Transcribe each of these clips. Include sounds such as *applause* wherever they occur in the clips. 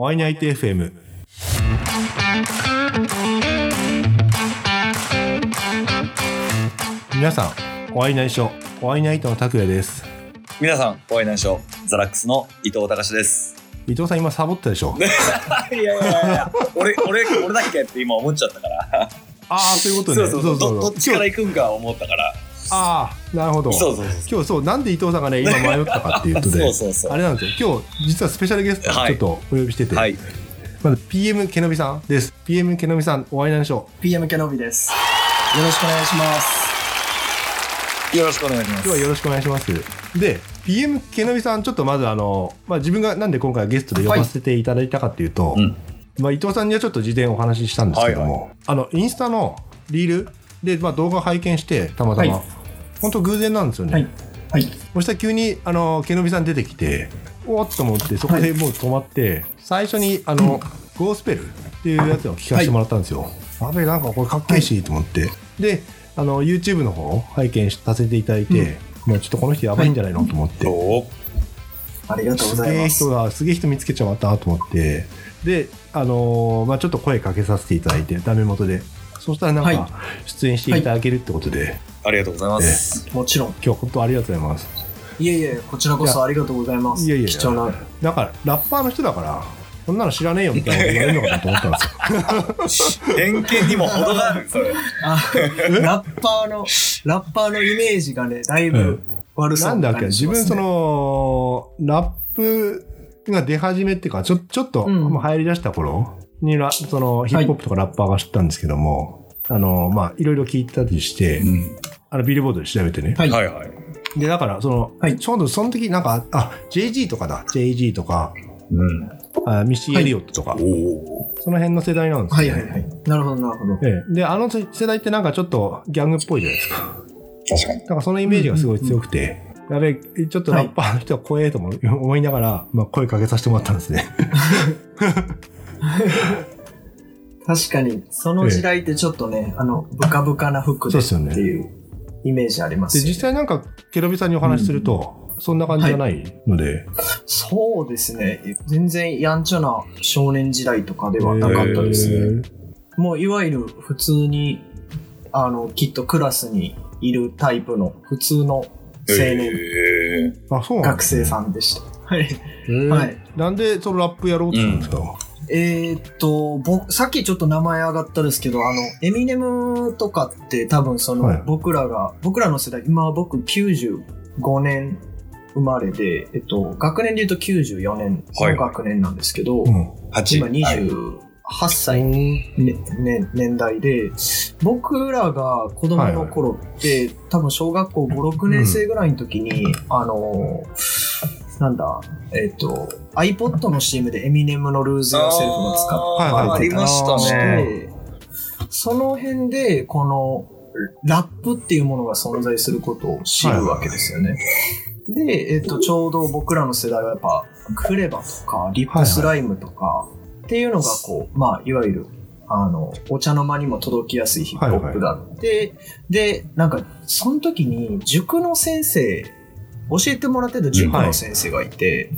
ワイナイト FM。皆さん、お会いないしょ。お会いナイトの拓也です。皆さん、お会いないしょ。ザラックスの伊藤隆です。伊藤さん今サボったでしょ *laughs* いやいやいやいや、俺、俺、俺だっけって今思っちゃったから。ああ、そういうことね。そうそうそうど、どっちから行くんか思ったから。ああ、なるほど。そうそうそう。今日そう、なんで伊藤さんがね、今迷ったかっていうとで、*laughs* そうそうそうあれなんですよ。今日、実はスペシャルゲストちょっとお呼びしてて、はい。まず PM けのびさんです。PM けのびさん、お会いないでしょ PM ケノビです。よろしくお願いします。よろしくお願いします。今日はよろしくお願いします。で、PM けのびさん、ちょっとまずあの、まあ、自分がなんで今回ゲストで呼ばせていただいたかっていうと、うんまあ、伊藤さんにはちょっと事前お話ししたんですけども、はいあの、インスタのリールで、まあ、動画拝見して、たまたま、はい本当偶然なんですよね。はい。はい。そしたら急に、あの、けのびさん出てきて、おっと思って、そこでもう止まって、最初に、あの、ゴースペルっていうやつを聞かせてもらったんですよ。あべ、なんかこれかっこいいし、と思って。で、あの、YouTube の方を拝見させていただいて、もうちょっとこの人やばいんじゃないのと思って。おありがとうごすげえざいます。人が、すげえ人見つけちゃったと思って、で、あのーまあちょっと声かけさせていただいて、ダメ元で。そしたらなんはいか、出演していただけるってことで、ありがとうございます。もちろん。今日本当ありがとうございます。いえいえ、こちらこそありがとうございます。いやいやいや貴重な。だから、ラッパーの人だから、そんなの知らねえよみたいなこと言われるのかなと思ったんですよ。偏見にも程がある、それ。あ、ラッパーの、ラッパーのイメージがね、だいぶ悪そうなんだっけ、自分そ、の、ラップが出始めっていうか、ちょ、ちょっと、うんり出した頃にラ、その、ヒップホップとかラッパーが知ったんですけども、あの、まあ、いろいろ聞いたりして、うん。あの、ビルボードで調べてね。はい。はいはい。で、だから、その、はいちょうどその時、なんか、あ、JG とかだ。JG とか、うん。あミッシー・エリオットとか、おお。その辺の世代なんですよ、はいはいはい。なるほどなるほど。ええで、あの世代ってなんかちょっとギャングっぽいじゃないですか。確かに。だからそのイメージがすごい強くて、やべえ、ちょっとラッパーの人は怖えと思思いながら、まあ、声かけさせてもらったんですね。*laughs* 確かに、その時代ってちょっとね、あの、ブカブカな服でっていうイメージありまで、すよね。実際なんか、ケロビさんにお話しすると、そんな感じじゃないので、そうですね。全然やんちゃな少年時代とかではなかったですね。もういわゆる普通に、あの、きっとクラスにいるタイプの普通の青年、へあ、そうなん学生さんでした。はい。え。はい。なんでそのラップやろうって言ったんですか、えーっと、僕、さっきちょっと名前上がったですけど、あの、エミネムとかって多分その、はい。僕らが、僕らの世代、今僕95年生まれで、えっと、学年で言うと94年の学年なんですけど、うん。八。今はい28歳、ねね、年代で、僕らが子供の頃って、多分小学校5、6年生ぐらいの時に、あの、なんだ、えっ、と、iPod の CM でエミネムのルーズやセルフが使っはいはい。あーありましたね。て、その辺で、この、ラップっていうものが存在することを知るわけですよね。で、えっ、と、ちょうど僕らの世代はやっぱ、クレバとか、リップスライムとか、っていうのがこう、まあ、いわゆる、あの、お茶の間にも届きやすいヒップホップだって、で、なんか、その時に、塾の先生、教えてもらってた塾の先生がいて、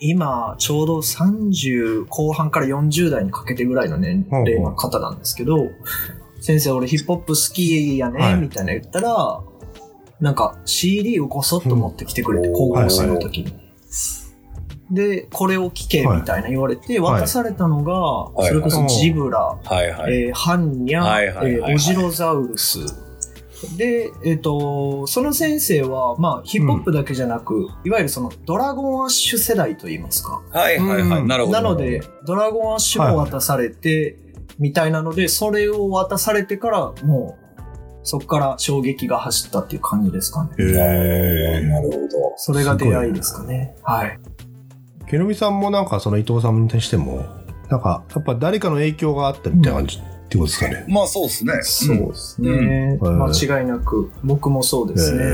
今、ちょうど30後半から40代にかけてぐらいの年齢の方なんですけど、先生、俺ヒップホップ好きやね、はい。みたいな言ったら、なんか CD をごそっと持ってきてくれて、うん高校生の時に。で、これを聞け、みたいな言われて、はい。渡されたのが、い。それこそジブラ、はい。はい。えーハンニャ、はいはいはいはい。えーオジロザウルス。で、えっ、と、その先生は、まあ、ヒップホップだけじゃなく、いわゆるそのドラゴンアッシュ世代といいますか。はいはいはい。うんなるほど。なので、ドラゴンアッシュも渡されて、みたいなので、それを渡されてから、もう、そこから衝撃が走ったっていう感じですかね。へえ。なるほど。それが出会いですかね。はい。けのびさんもなんかその伊藤さんに対しても、なんか、やっぱ誰かの影響があったみたいな感じってことですかね。まあそうですね。そうですね。うん間違いなく、僕もそうですね。え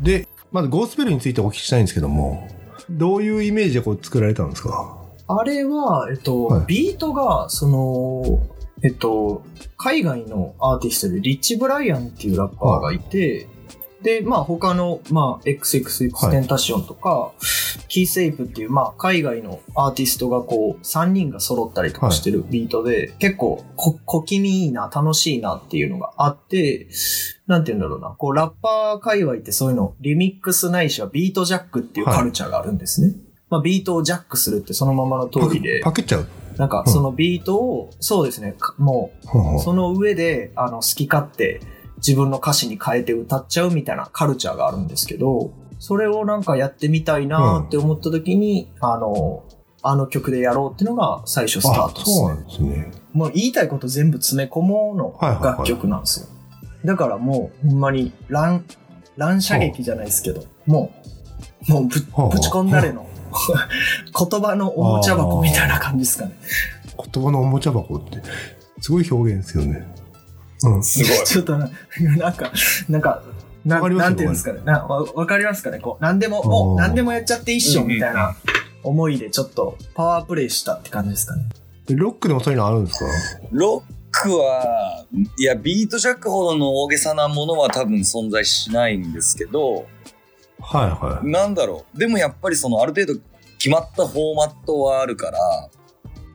ーで、まずゴースペルについてお聞きしたいんですけども、どういうイメージでこう作られたんですか？あれは、えっと、はいビートが、その、えっと、海外のアーティストでリッチ・ブライアンっていうラッパーがいて、で、まあ他の、まあ XXX テンタシオンとか、キーセイプっていう、まあ海外のアーティストがこう、3人が揃ったりとかしてるビートで、結構こ小気味いいな、楽しいなっていうのがあって、なんて言うんだろうな、こうラッパー界隈ってそういうの、リミックスないしはビートジャックっていうカルチャーがあるんですね。まあビートをジャックするってそのままの通りで、パクっちゃう。なんかそのビートを、そうですね、かもうその上で、あの、好き勝手自分の歌詞に変えて歌っちゃうみたいなカルチャーがあるんですけど、それをなんかやってみたいなって思った時に、あの、あの曲でやろうっていうのが最初スターあト、ですねそうなん。ですね。もう言いたいこと全部詰め込もうのはいはいはい楽曲なんですよ。だからもうほんまに乱、乱射撃じゃないですけど、もう、もうぶはあぶち込んだれの言葉のおもちゃ箱みたいな感じですかね。言葉のおもちゃ箱って、すごい表現ですよね。うん。すごい。*laughs* ちょっとな、なんか、なんか、なんていうんですかね。なわわかりますかねこう、なんでも、もう、なんでもやっちゃって一緒みたいな思いでちょっとパワープレイしたって感じですかね。でロックでもそういうのあるんですか？ロックは、いや、ビートジャックほどの大げさなものは多分存在しないんですけど、はいはい。なんだろう。でもやっぱりそのある程度決まったフォーマットはあるから、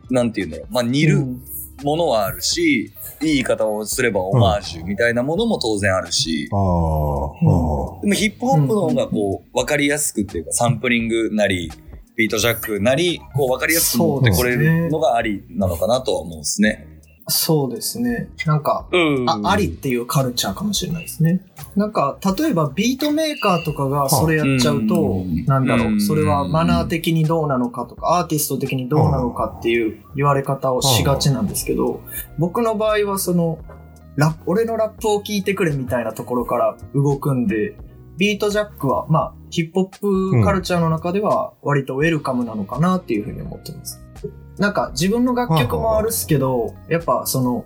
なんて言うんだろう。まあ似るうんものはあるし、いい言い方をすればオマージュみたいなものも当然あるし、ああ、あでもヒップホップの方がこう、わかりやすくっていうか、サンプリングなり、ビートジャックなり、こうわかりやすく持ってこれるのがありなのかなとは思うんですね。そうですね。なんか、うんあ、ありっていうカルチャーかもしれないですね。なんか、例えばビートメーカーとかがそれやっちゃうとうん、なんだろう、うんそれはマナー的にどうなのかとか、アーティスト的にどうなのかっていう言われ方をしがちなんですけど、僕の場合はその、ラップ、俺のラップを聞いてくれみたいなところから動くんで、ビートジャックは、まあ、ヒップホップカルチャーの中では割とウェルカムなのかなっていうふうに思ってます。なんか自分の楽曲もあるっすけど、やっぱその、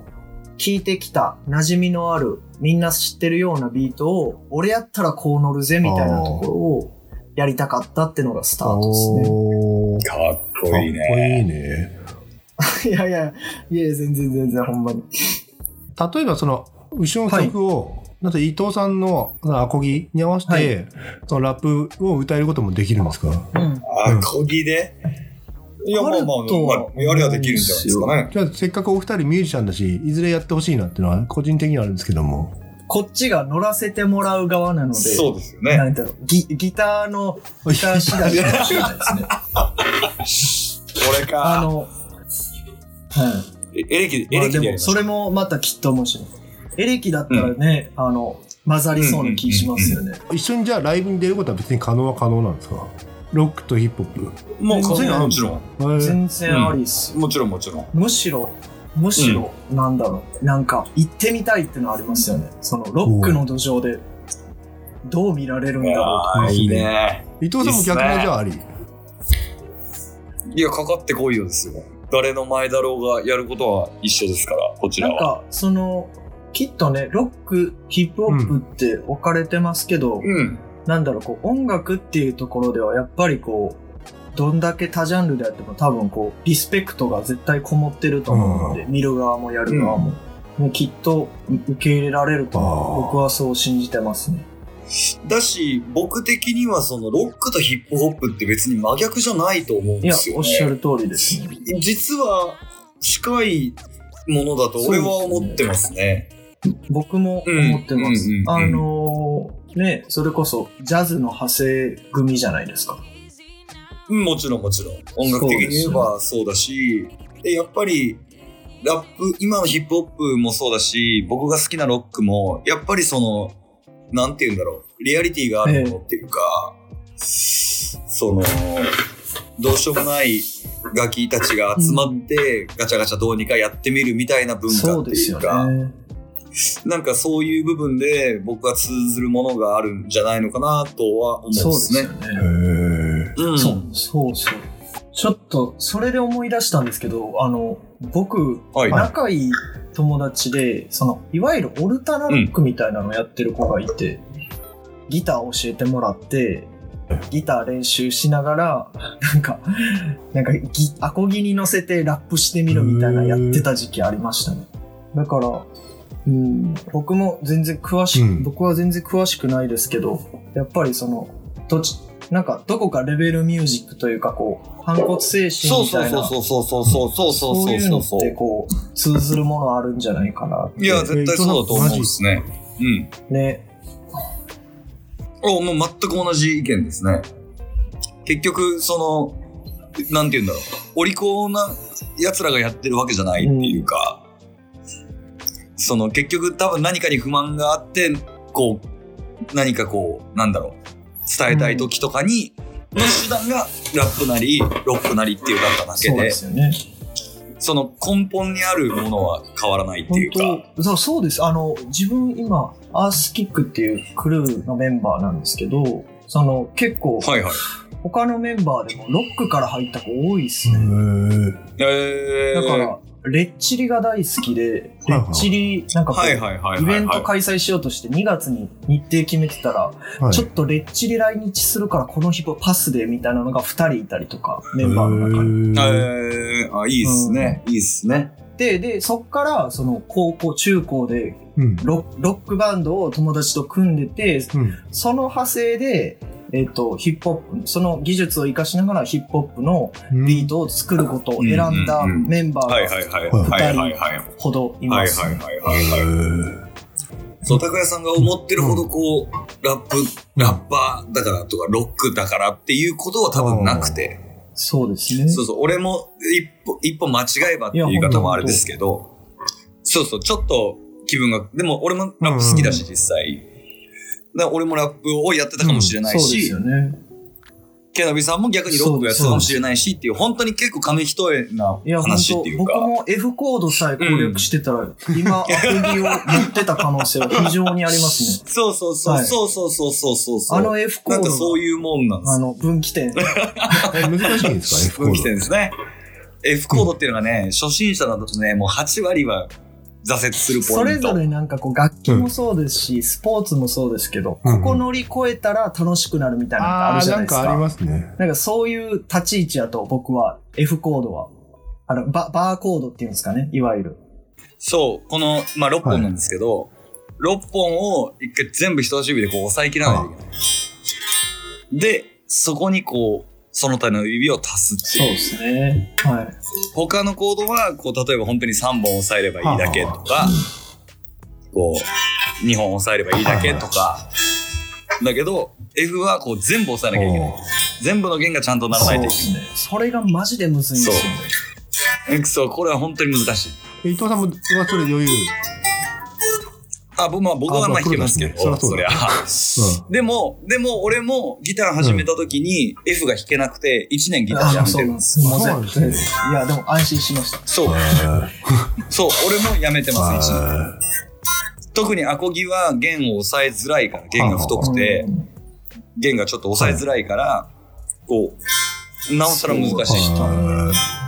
聴いてきた馴染みのある、みんな知ってるようなビートを、俺やったらこう乗るぜみたいなところをやりたかったってのがスタートですね。かっこいいかっこいいね。ね。*laughs* いやいや、いや全然全然ほんまに。例えばその、後ろの曲を、なんか伊藤さんのアコギに合わせて、はいそのラップを歌えることもできるんですか？うん。あ、こぎで？いや、まあまあ、まあ、やりはできるんじゃないですかね。じゃあせっかくお二人ミュージシャンだし、いずれやってほしいなっていうのは個人的にはあるんですけども。こっちが乗らせてもらう側なので、そうですよね。なんだろうギ、ギターの、ギター次第かもしれないですね。これか。あの、はい。エレキ、エレキでやりましょそれもまたきっと面白い。エレキだったらね、あの、混ざりそうな気しますよね。一緒にじゃあライブに出ることは別に可能は可能なんですか？ロックとヒップホッう。もう、そういうのあるんもちろん。全然ありっすよ。もちろん、もちろん。むしろ、むしろ、なんだろう、なんか、行ってみたいってのありますよね。その、ロックの土壌で、どう見られるんだろうとか。いいね。伊藤さんも逆もじゃああり？いや、かかってこいよですよ。誰の前だろうがやることは一緒ですから、こちらは。なんか、その、きっとね、ロック、ヒップホップって置かれてますけど、うん。なんだろう、こう、音楽っていうところでは、やっぱりこう、どんだけ多ジャンルであっても多分こう、リスペクトが絶対こもってると思うので、見る側もやる側も、もうきっと受け入れられると僕はそう信じてますね。だし、僕的にはそのロックとヒップホップって別に真逆じゃないと思うんいやです、よ、ね。おっしゃる通りですね。実は近いものだと俺は思ってますね。僕も思ってます。あのーね、それこそジャズの派生組じゃないですか。うんもちろんもちろん。音楽的に言えばそうだし、で、やっぱり、ラップ、今のヒップホップもそうだし、僕が好きなロックも、やっぱりその、なんて言うんだろう、リアリティがあるものっていうか、その、どうしようもないガキたちが集まって、ガチャガチャどうにかやってみるみたいな文化ってそうですよいうか、ね。*laughs* なんかそういう部分で僕は通ずるものがあるんじゃないのかなとは思うんでそうですすね。よね。うんそう、そうそう。ちょっと、それで思い出したんですけど、あの、僕、はい。仲いい友達で、その、いわゆるオルタナロックみたいなのをやってる子がいて、ギターを教えてもらって、ギター練習しながら、なんか、なんかギ、アコギに乗せてラップしてみるみたいなやってた時期ありましたね。だから、うん、僕も全然詳しく、うん僕は全然詳しくないですけど、やっぱりその、どっち、なんかどこかレベルミュージックというかこう、反骨精神そうそうみたいな、そうそうそうそうそうそうそういうのっそうそうてこう、通ずるものあるんじゃないかなって。いや、絶対そうだと思うんですね。うん。ね。おもう全く同じ意見ですね。結局、その、なんて言うんだろう。お利口な奴らがやってるわけじゃないっていうか、その結局多分何かに不満があって、こう、何かこう、なんだろう。伝えたい時とかに、の手段がラップなり、ロックなりっていうだっただけで、そうですよね。その根本にあるものは変わらないっていうか。そうそうです。あの、自分今、アースキックっていうクルーのメンバーなんですけど、その結構、はいはい。他のメンバーでもロックから入った子多いですね。えー、だから、レッチリが大好きで、レッチリ、なんかこう、はいはいはいはい、はい。イベント開催しようとして2月に日程決めてたら、はいちょっとレッチリ来日するからこの日パスでみたいなのが2人いたりとか、メンバーの中に。えー、あ、いいっすね。いいっすね。で、で、そっから、その高校、中高でうん。ロロックバンドを友達と組んでて、うん。その派生で、えっ、と、ヒップホップ、その技術を活かしながらヒップホップのビートを作ることを選んだメンバはいーがはいはい。うんはいはいはい。ほどいはいます。はいはいはいはい。そう、高谷さんが思ってるほどこう、ラップ、ラッパーだからとか、ロックだからっていうことは多分なくて。そうですね。そうそう、俺も一歩、一歩間違えばっていう言い方もあれですけど、そうそう、ちょっと気分が、でも俺もラップ好きだし、実際。俺もラップをやってたかもしれないしそうですよ、ね。ケナビさんも逆にロックをやってたかもしれないしっていう、本当に結構紙一重な話っていうか。僕も F コードさえ攻略してたら、今、アプリを持ってた可能性は非常にありますね。そうそうそう、はいそうそうそうそうそうそう。あの F コなんードが、かそういうもんなんですあの、分岐点。*laughs* え、難しいんですか？F コード分岐点ですね。F コードっていうのがね、初心者だとね、もう8割は挫折するポイント。それぞれなんかこう、楽器もそうですし、スポーツもそうですけど、うんここ乗り越えたら楽しくなるみたいなのってあるじゃなですか。ないんかありますね。なんかそういう立ち位置だと僕は F コードは、あの、ババーコードっていうんですかね、いわゆる。そう、この、まあ、6本なんですけど、6本を一回全部人差し指でこう押さえ切らないといけない。で、そこにこう、その他の指を足すっていう。そうですね。はい。他のコードは、こう、例えば本当に3本押さえればいいだけとか、こう、2本押さえればいいだけとか、だけど、F はこう全部押さえなきゃいけない。全部の弦がちゃんとならないといけそうですね。それがマジでむずいんですよね。ない。そう、これは本当に難しい。え伊藤さんも、はそれ余裕。あ、僕まあ僕はまああ弾けますけど、そりゃ。でも、でも俺もギター始めた時に F が弾けなくて1年ギターやめてるんです。すいや、でも安心しました。そう。*laughs* そう、俺もやめてます、1年。は特にアコギは弦を押さえづらいから、弦が太くて、弦がちょっと押さえづらいから、こう、なおさら難しい。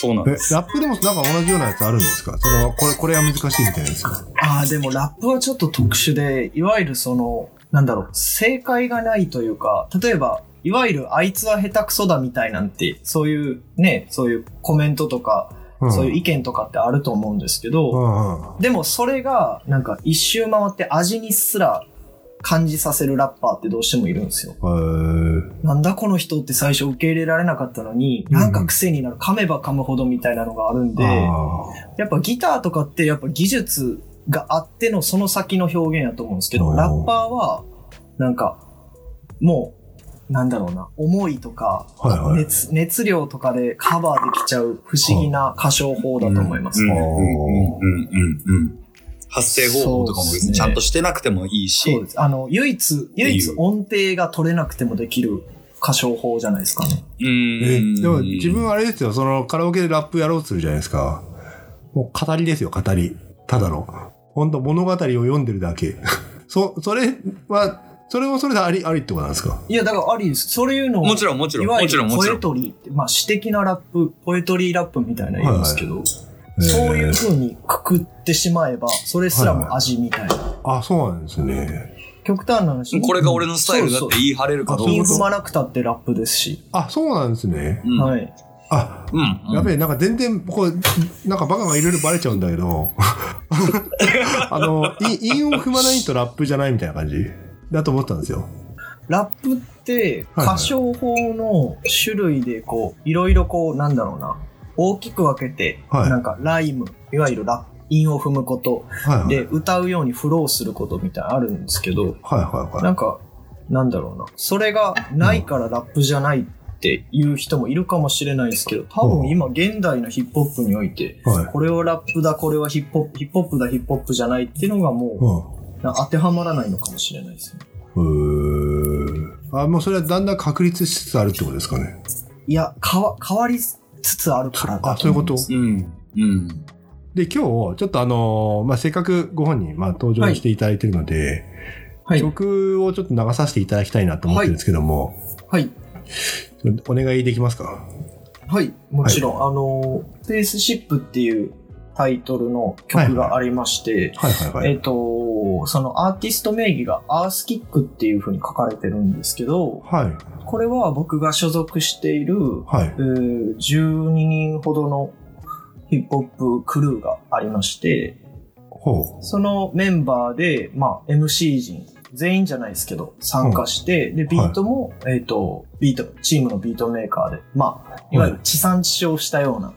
そうなんです。ラップでもなんか同じようなやつあるんですか？その、これ、これは難しいみたいなやつか。ああ、でもラップはちょっと特殊で、いわゆるその、なんだろう、正解がないというか、例えば、いわゆるあいつは下手くそだみたいなんて、そういうね、そういうコメントとか、んそういう意見とかってあると思うんですけど、うんうん。でもそれが、なんか一周回って味にすら感じさせるラッパーってどうしてもいるんですよ。なんだこの人って最初受け入れられなかったのに、うん。なんか癖になる、噛めば噛むほどみたいなのがあるんで、あやっぱギターとかってやっぱ技術があってのその先の表現やと思うんですけど、うん。ラッパーは、なんか、もう、なんだろうな、思いとか、はいはい。熱、熱量とかでカバーできちゃう不思議な歌唱法だと思います。うんうんうんうんうん発声方法とかも別にちゃんとしてなくてもいいしそう、です。あの、唯一、唯一音程が取れなくてもできる歌唱法じゃないですかね。うえん。でも自分はあれですよ、そのカラオケでラップやろうとするじゃないですか。もう語りですよ、語り。ただの。本当物語を読んでるだけ。*laughs* そ、それは、それもそれであり、ありってことなんですか？いや、だからありです。そういうのをもちろんもちろんいわゆるもちろんもポエちろんトリーって、まあ詩的なラップ、ポエトリーラップみたいな言うんですけど、そういうえー風にくくってしまえば、それすらも味みたいな。あ、そうなんですね。極端な話。これが俺のスタイルだって言い張れるかどうか金そうそう踏まなくたってラップですし。あ、そうなんですね。うんはい。あ、うん。やべえ、なんか全然、こう、なんかバカがいろいろバレちゃうんだけど、*laughs* あの、い韻を踏まないとラップじゃないみたいな感じ？だと思ったんですよ。ラップって歌唱法の種類でこう、いろいろこう、なんだろうな、大きく分けて、はいなんかライム、いわゆるラップ、韻を踏むこと、はいはい。で、歌うようにフローすることみたいなのあるんですけど、はいはいはなんか、なんだろうな、それがないからラップじゃないっていう人もいるかもしれないですけど、多分今現代のヒップホップにおいて、い。はい。これをラップだ、これはヒップホップ、ヒップホップだ、ヒップホップじゃないっていうのがもう、な当てはまらないのかもしれないですね。うん。うーん。あ、もうそれはだんだん確立しつつあるってことですかね。いや、変わ、変わりつつあるからだあ、そういうこと？思うん。うん。で、今日、ちょっとあのーまあ、せっかくご本人、まあ、登場していただいてるので、はい。曲をちょっと流させていただきたいなと思ってるんですけども、はい。お願いできますか？はい。もちろん、あの、スペースシップっていうタイトルの曲がありまして。えっ、と、そのアーティスト名義がアースキックっていう風に書かれてるんですけど、はい。これは僕が所属している、はいえ。ー12人ほどのヒップホップクルーがありまして、ほそのメンバーで、まあ、MC 陣、全員じゃないですけど、参加して、で、ビートも、えっ、と、ビート、チームのビートメーカーで、まあ、いわゆる地産地消したような、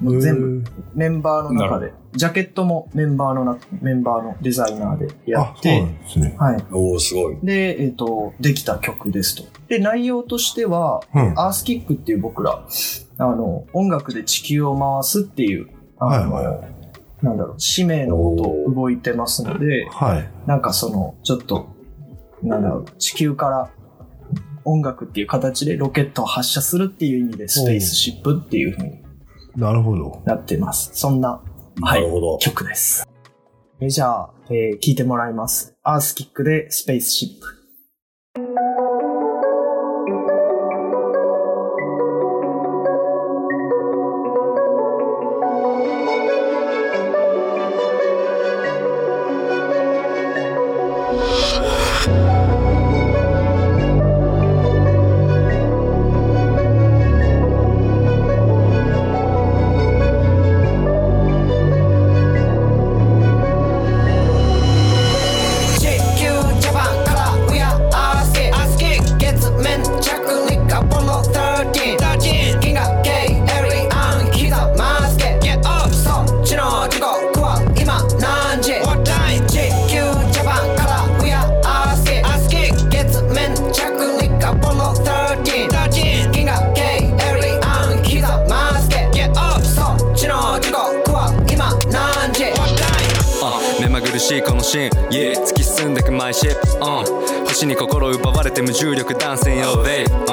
もう全部、部。メンバーの中なで、ジャケットもメンバーのな、メンバーのデザイナーでやあっ、そうなて、んですね。はい。おおすごい。で、えっ、と、できた曲ですと。で、内容としては、うん。アースキックっていう僕ら、あの、音楽で地球を回すっていう、あの、はいはなんだろう、使命のもと動いてますので、はい。なんかその、ちょっと、なんだろう、地球から音楽っていう形でロケットを発射するっていう意味でスペースシップっていう風になるほど。なってます。そんな、はないる、ほど。曲です。えじゃあ、えー聞いてもらいます。アースキックでスペースシップ。き進んでくマイシップ、うん、星に心奪われて無重力断線 Yo babe、う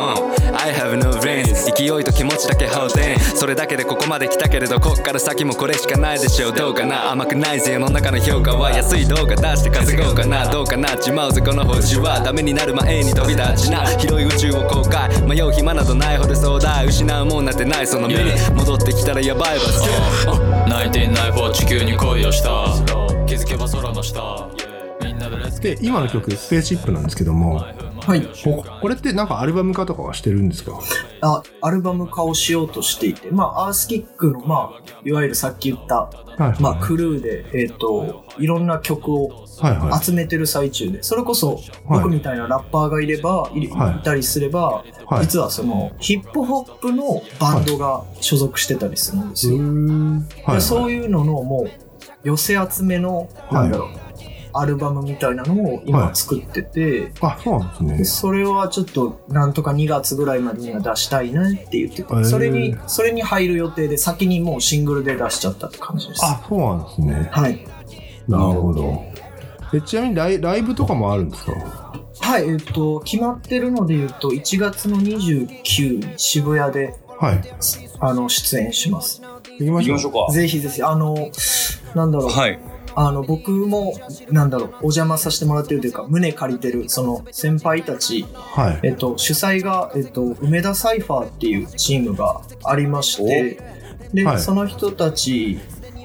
ん、I have no brains. 勢いと気持ちだけハウテンそれだけでここまで来たけれどこっから先もこれしかないでしょう。どうかな？甘くないぜ世の中の評価は安い動画出して稼ごうかな？どうかな？ちまうぜこの星はダメになる前に飛び立ちな。広い宇宙を公開。迷う暇などないほど壮大失うもんなんてない。その目に戻ってきたらやばいバス1994地球に恋をした。気づけば空の下で今の曲、スペースシップなんですけども、はい。ここれってなんかアルバム化とかはしてるんですか？あ、アルバム化をしようとしていて、まあ、アースキックの、まあ、いわゆるさっき言った、はいはい。まあ、クルーで、えっ、と、いろんな曲をはいはい。集めてる最中で、それこそ、僕みたいなラッパーがいれば、いはいいたりすれば、はい実はその、ヒップホップのバンドが所属してたりするんですよ。はいはい。でそういうのの、もう、寄せ集めの、なんだろう、アルバムみたいなのを今作ってて、あ、そうなんですねで。それはちょっとなんとか2月ぐらいまでには出したいなって言ってへーて、それに、それに入る予定で先にもうシングルで出しちゃったって感じです。あ、そうなんですね。はい。なるほど。えちなみにライライブとかもあるんですか？はい、えっと、決まってるので言うと、1月の29日渋谷で、はい。あの、出演します。行きましょう行きましょうか。ぜひぜひ、あの、なんだろう、はい。あの、僕も、なんだろう、お邪魔させてもらってるというか、胸借りてる、その、先輩たち、はい。えっと、主催が、えっと、梅田サイファーっていうチームがありまして、で、はい。その人たち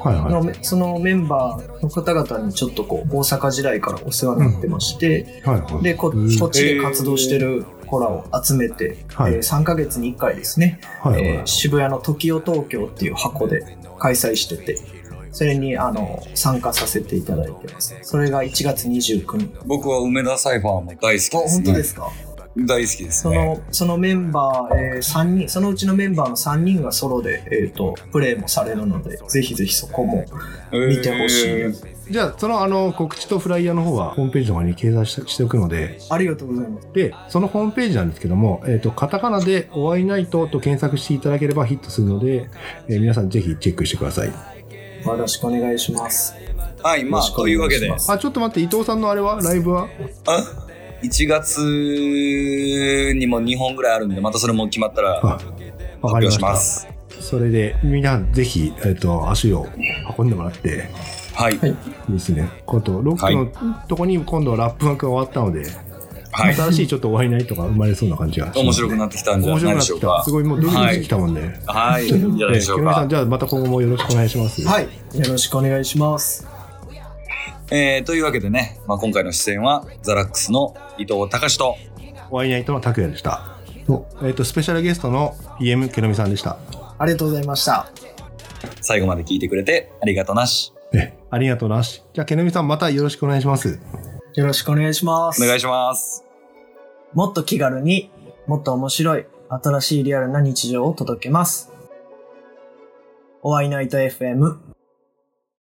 はいはい。の、そのメンバーの方々にちょっとこう、大阪時代からお世話になってまして、はいはい。でこ、っちで活動してる子らを集めて、はい。えー3ヶ月に1回ですね、はいはい。えー渋谷の時代東京っていう箱で開催してて、それに、あの、参加させていただいてます。それが1月29日。僕は梅田サイファーも大好きです、あ、ね。本当ですか？大好きですね。その、そのメンバー、えー、3人、そのうちのメンバーの3人がソロで、えっ、と、プレイもされるので、ぜひぜひそこも見てほしい。えーじゃあ、そのあの告知とフライヤーの方はホームページの方に掲載ししておくので、ありがとうございます。で、そのホームページなんですけども、えっ、と、カタカナでお会いナイトと検索していただければヒットするので、えー皆さんぜひチェックしてください。よろしくお願いします。はい、まあ、というわけであ、ちょっと待って、伊藤さんのあれは？ライブは？あ1月にも2本ぐらいあるんで、またそれも決まったらあ発わかりまし。表したます。それで、みんなぜひ、えっ、と、足を運んでもらって、はい。はいですね。今度、ロックのとこに今度ラップ枠が終わったので、はい。新しいちょっと終わりないとか生まれそうな感じがね面白くなってきたんじゃない面白くなってきた。でしょうかす。ごいもうドキドキしてきたもんね。はい。いいんじゃないでしょうかさん、。じゃあまた今後もよろしくお願いします。はい。よろしくお願いします。えーというわけでね、まあ、今回の出演は、ザラックスの伊藤隆と、お会いナイトの拓也でした。とえっ、と、スペシャルゲストの PM けのみさんでした。ありがとうございました。最後まで聞いてくれてありがとうなし。え、ありがとうなし。じゃあ、けのみさんまたよろしくお願いします。よろしくお願いします。お願いします。もっと気軽にもっと面白い、新しいリアルな日常を届けます。お会いナイト FM